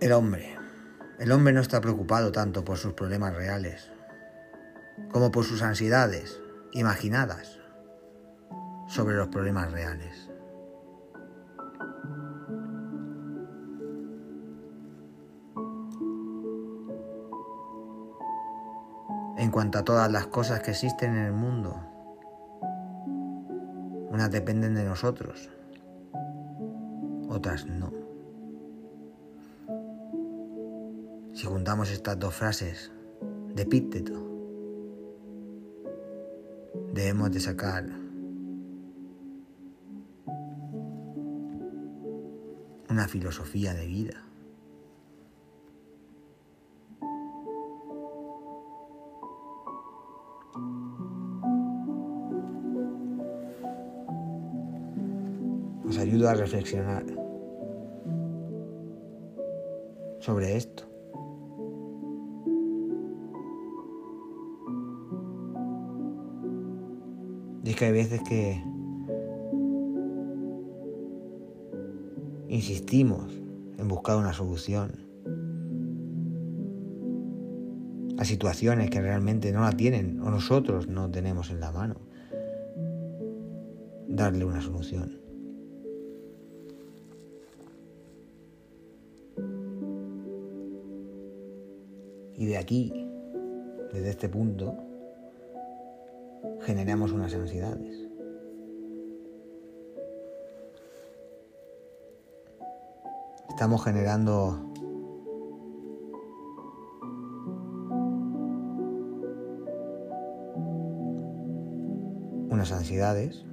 El hombre. El hombre no está preocupado tanto por sus problemas reales como por sus ansiedades imaginadas sobre los problemas reales. En cuanto a todas las cosas que existen en el mundo, unas dependen de nosotros, otras no. Si juntamos estas dos frases de Epícteto, debemos de sacar una filosofía de vida. Nos ayuda a reflexionar sobre esto. Es que hay veces que insistimos en buscar una solución a situaciones que realmente no la tienen o nosotros no tenemos en la mano. Darle una solución. Y de aquí, desde este punto, generamos unas ansiedades. Estamos generando unas ansiedades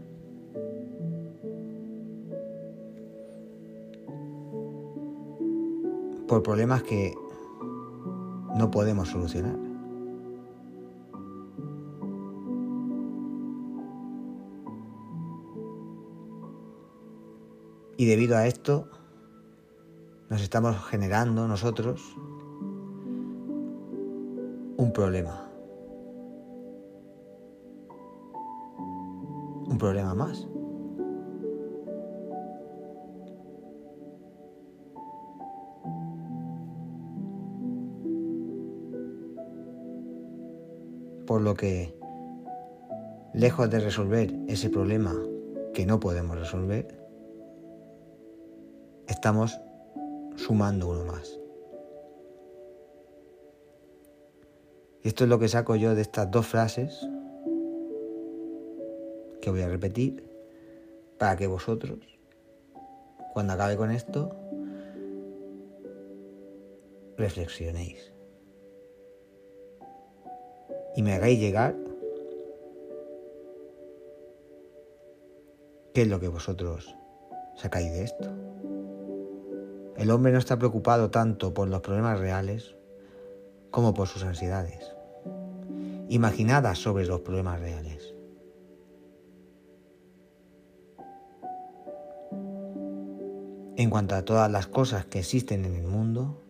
por problemas que no podemos solucionar. Y debido a esto, nos estamos generando nosotros un problema. Un problema más. Por lo que, lejos de resolver ese problema que no podemos resolver, estamos sumando uno más. Y esto es lo que saco yo de estas dos frases que voy a repetir para que vosotros, cuando acabe con esto, reflexionéis y me hagáis llegar qué es lo que vosotros sacáis de esto. El hombre no está preocupado tanto por los problemas reales como por sus ansiedades, imaginadas sobre los problemas reales. En cuanto a todas las cosas que existen en el mundo,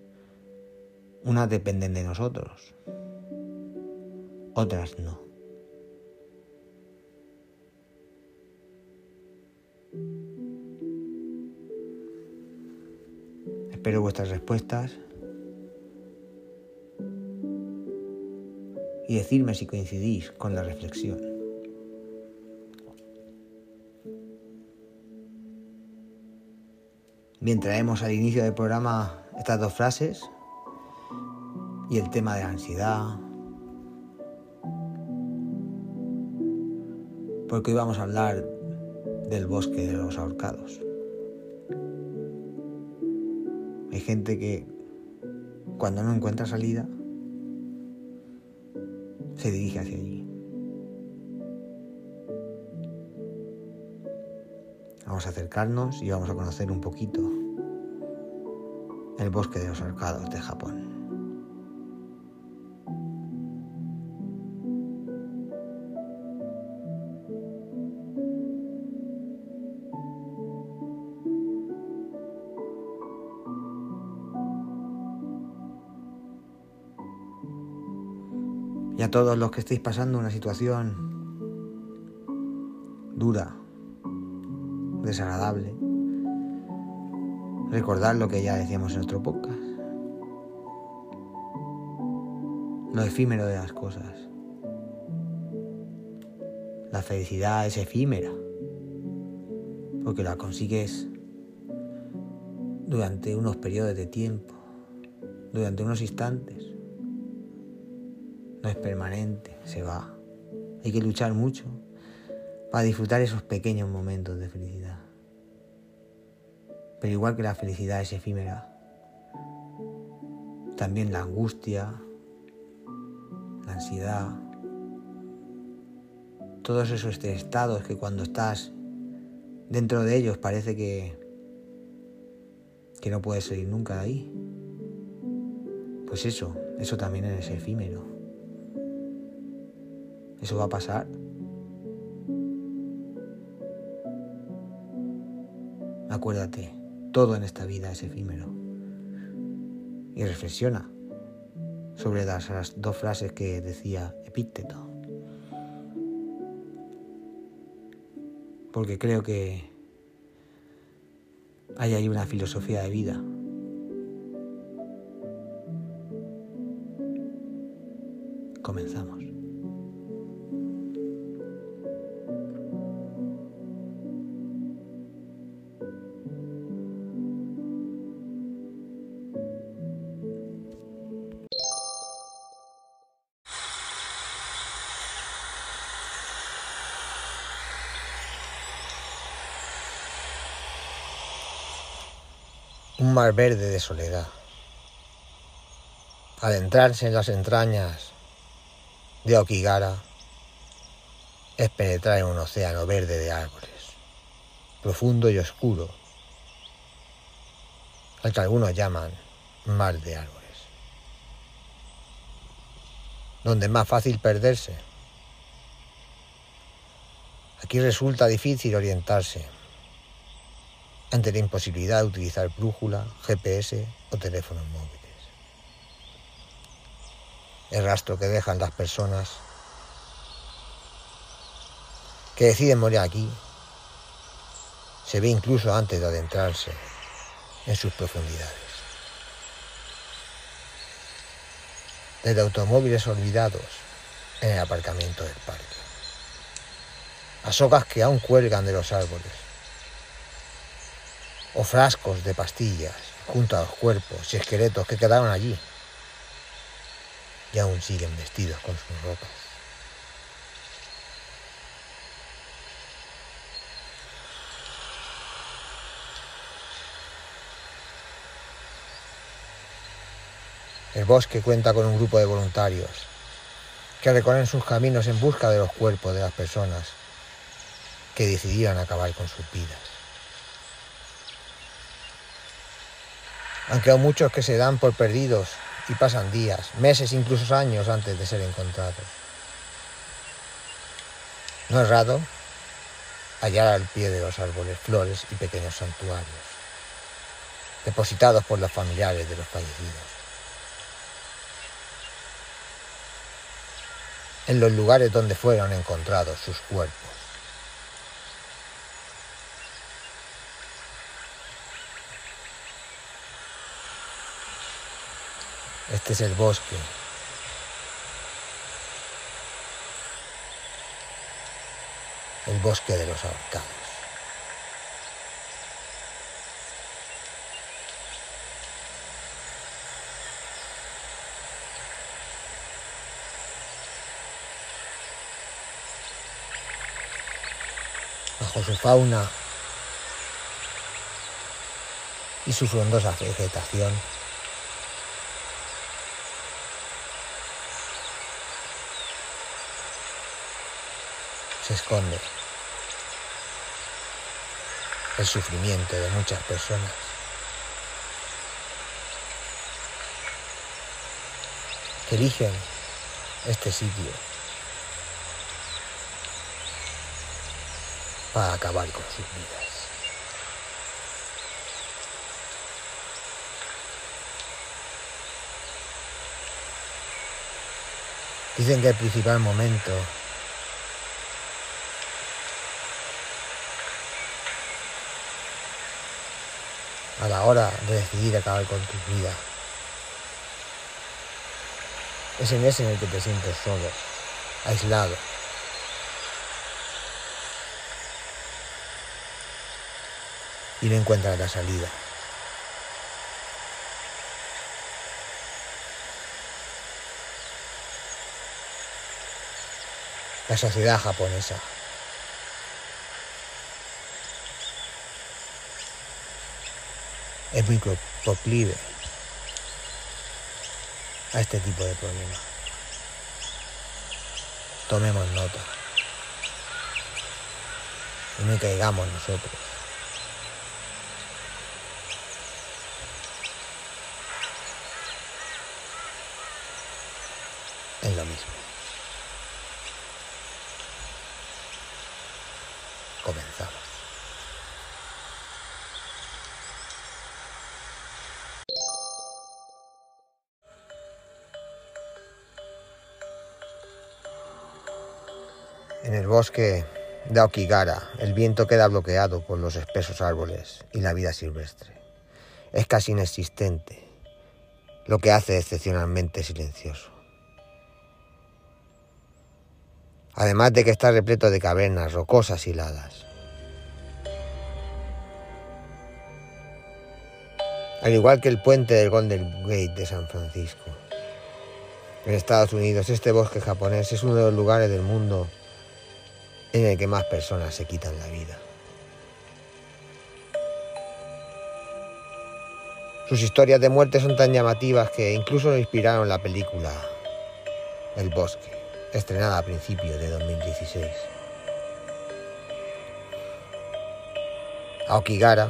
unas dependen de nosotros, otras no. Espero vuestras respuestas y decirme si coincidís con la reflexión. Bien, traemos al inicio del programa estas dos frases y el tema de la ansiedad, porque hoy vamos a hablar del bosque de los ahorcados. Hay gente que cuando no encuentra salida se dirige hacia allí. Vamos a acercarnos y vamos a conocer un poquito el bosque de los arcados de Japón. y a todos los que estéis pasando una situación dura, desagradable, recordad lo que ya decíamos en otro podcast. Lo efímero de las cosas. La felicidad es efímera, porque la consigues durante unos periodos de tiempo, durante unos instantes. No es permanente, se va. Hay que luchar mucho para disfrutar esos pequeños momentos de felicidad. Pero igual que la felicidad es efímera, también la angustia, la ansiedad, todos esos estados que cuando estás dentro de ellos parece que, que no puedes salir nunca de ahí. Pues eso, eso también es efímero. Eso va a pasar. Acuérdate, todo en esta vida es efímero. Y reflexiona sobre las, dos frases que decía Epícteto. Porque creo que hay ahí una filosofía de vida. Comenzamos. Mar verde de soledad. Adentrarse en las entrañas de Okigara es penetrar en un océano verde de árboles, profundo y oscuro, al que algunos llaman mar de árboles, donde es más fácil perderse. Aquí resulta difícil orientarse ante la imposibilidad de utilizar brújula, GPS o teléfonos móviles. El rastro que dejan las personas que deciden morir aquí se ve incluso antes de adentrarse en sus profundidades. Desde automóviles olvidados en el aparcamiento del parque, a socas que aún cuelgan de los árboles, o frascos de pastillas junto a los cuerpos y esqueletos que quedaron allí y aún siguen vestidos con sus ropas. El bosque cuenta con un grupo de voluntarios que recorren sus caminos en busca de los cuerpos de las personas que decidieron acabar con sus vidas. Aunque hay muchos que se dan por perdidos y pasan días, meses, incluso años antes de ser encontrados. No es raro hallar al pie de los árboles flores y pequeños santuarios, depositados por los familiares de los fallecidos. En los lugares donde fueron encontrados sus cuerpos. Este es el bosque. El bosque de los ahorcados. Bajo su fauna y su frondosa vegetación, se esconde el sufrimiento de muchas personas. que eligen este sitio para acabar con sus vidas. Dicen que el principal momento a la hora de decidir acabar con tu vida. Es en ese en el que te sientes solo, aislado. Y no encuentras la salida. La sociedad japonesa. Es muy proclive a este tipo de problemas. Tomemos nota. Y no caigamos nosotros. Es lo mismo. Bosque de Aokigara, el viento queda bloqueado por los espesos árboles y la vida silvestre. Es casi inexistente, lo que hace excepcionalmente silencioso. Además de que está repleto de cavernas rocosas y heladas. Al igual que el puente del Golden Gate de San Francisco. En Estados Unidos, este bosque japonés es uno de los lugares del mundo en el que más personas se quitan la vida. Sus historias de muerte son tan llamativas que incluso inspiraron la película El Bosque, estrenada a principios de 2016. Aokigara,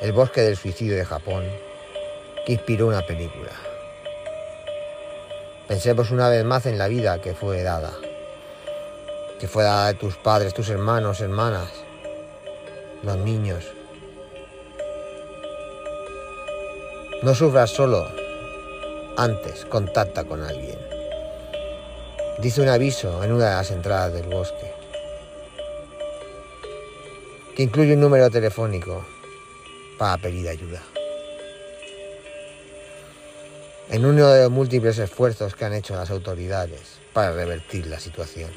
El Bosque del Suicidio de Japón, que inspiró una película. Pensemos una vez más en la vida que fue dada que fuera de tus padres, tus hermanos, hermanas, los niños. No sufras solo. Antes, contacta con alguien. Dice un aviso en una de las entradas del bosque, que incluye un número telefónico para pedir ayuda. En uno de los múltiples esfuerzos que han hecho las autoridades para revertir la situación.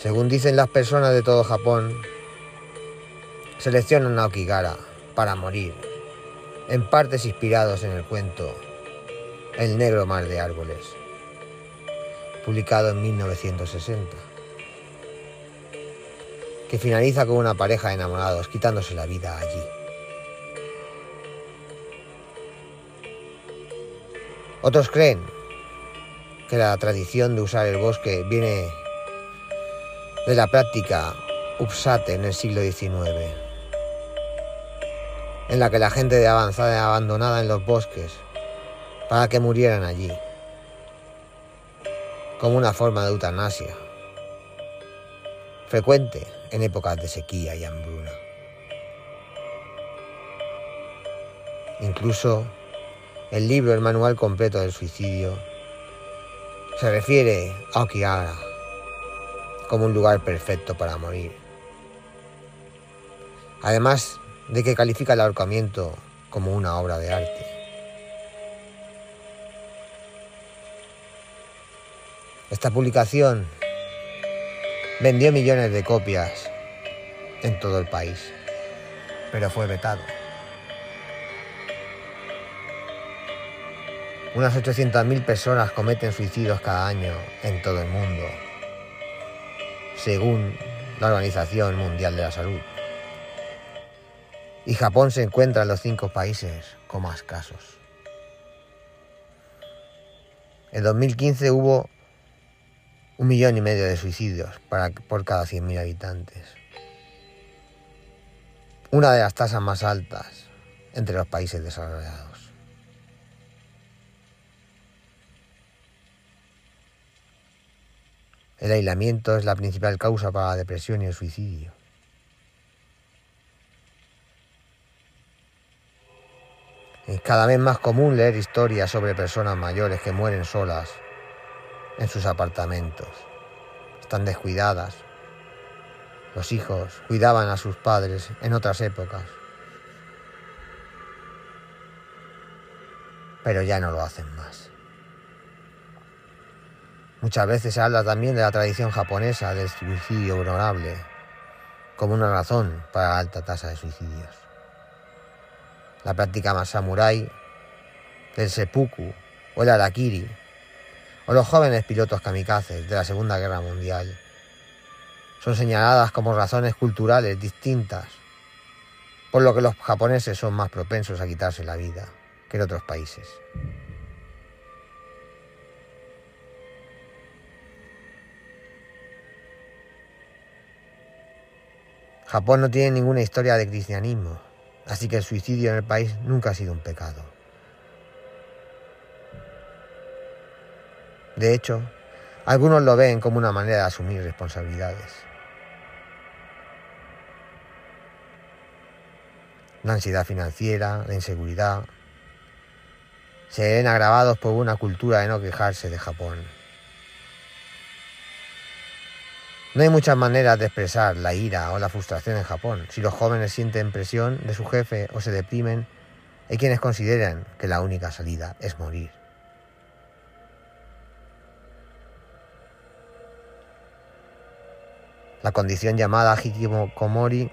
Según dicen las personas de todo Japón, seleccionan a Okigara para morir, en partes inspirados en el cuento El negro mar de árboles, publicado en 1960, que finaliza con una pareja de enamorados quitándose la vida allí. Otros creen que la tradición de usar el bosque viene de la práctica Upsate en el siglo XIX, en la que la gente de avanzada abandonada en los bosques para que murieran allí, como una forma de eutanasia, frecuente en épocas de sequía y hambruna. Incluso el libro El Manual Completo del Suicidio se refiere a Okigara como un lugar perfecto para morir. Además de que califica el ahorcamiento como una obra de arte. Esta publicación vendió millones de copias en todo el país, pero fue vetado. Unas 800.000 personas cometen suicidios cada año en todo el mundo según la Organización Mundial de la Salud. Y Japón se encuentra en los cinco países con más casos. En 2015 hubo un millón y medio de suicidios por cada 100.000 habitantes. Una de las tasas más altas entre los países desarrollados. El aislamiento es la principal causa para la depresión y el suicidio. Es cada vez más común leer historias sobre personas mayores que mueren solas en sus apartamentos. Están descuidadas. Los hijos cuidaban a sus padres en otras épocas. pero ya no lo hacen más. Muchas veces se habla también de la tradición japonesa del suicidio honorable como una razón para la alta tasa de suicidios. La práctica más samurái del seppuku o el arakiri o los jóvenes pilotos kamikazes de la Segunda Guerra Mundial son señaladas como razones culturales distintas, por lo que los japoneses son más propensos a quitarse la vida que en otros países. Japón no tiene ninguna historia de cristianismo, así que el suicidio en el país nunca ha sido un pecado. De hecho, algunos lo ven como una manera de asumir responsabilidades. La ansiedad financiera, la inseguridad, se ven agravados por una cultura de no quejarse de Japón. No hay muchas maneras de expresar la ira o la frustración en Japón. Si los jóvenes sienten presión de su jefe o se deprimen, hay quienes consideran que la única salida es morir. La condición llamada hikikomori,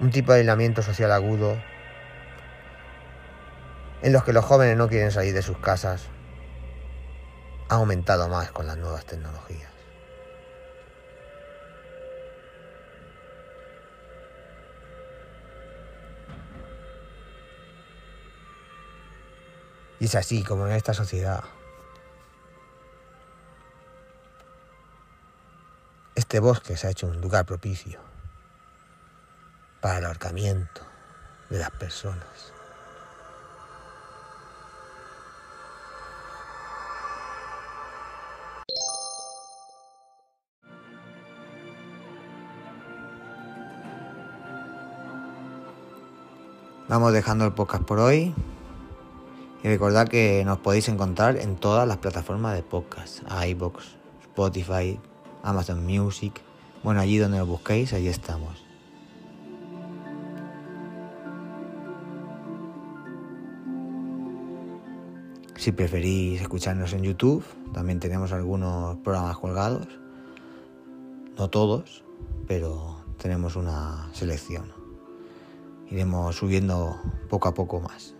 un tipo de aislamiento social agudo, en los que los jóvenes no quieren salir de sus casas, ha aumentado más con las nuevas tecnologías. Y es así como en esta sociedad. Este bosque se ha hecho un lugar propicio para el ahorcamiento de las personas. Vamos dejando el podcast por hoy. Y recordad que nos podéis encontrar en todas las plataformas de podcast, iBox, Spotify, Amazon Music. Bueno, allí donde lo busquéis, allí estamos. Si preferís escucharnos en YouTube, también tenemos algunos programas colgados. No todos, pero tenemos una selección. Iremos subiendo poco a poco más.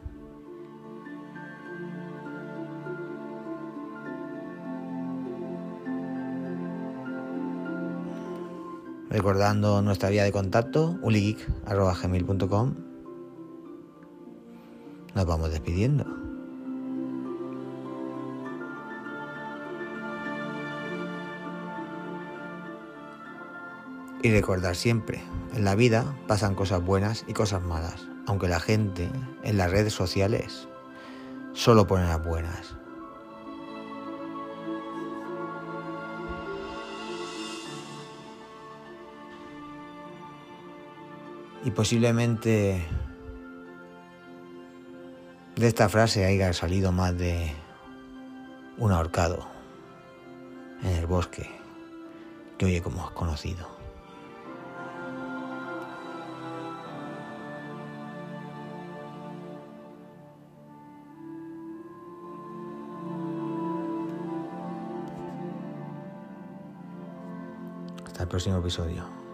Recordando nuestra vía de contacto, uligeek.com. Nos vamos despidiendo. Y recordar siempre, en la vida pasan cosas buenas y cosas malas, aunque la gente en las redes sociales solo pone las buenas. Y posiblemente de esta frase haya salido más de un ahorcado en el bosque que hoy como conocido. Hasta el próximo episodio.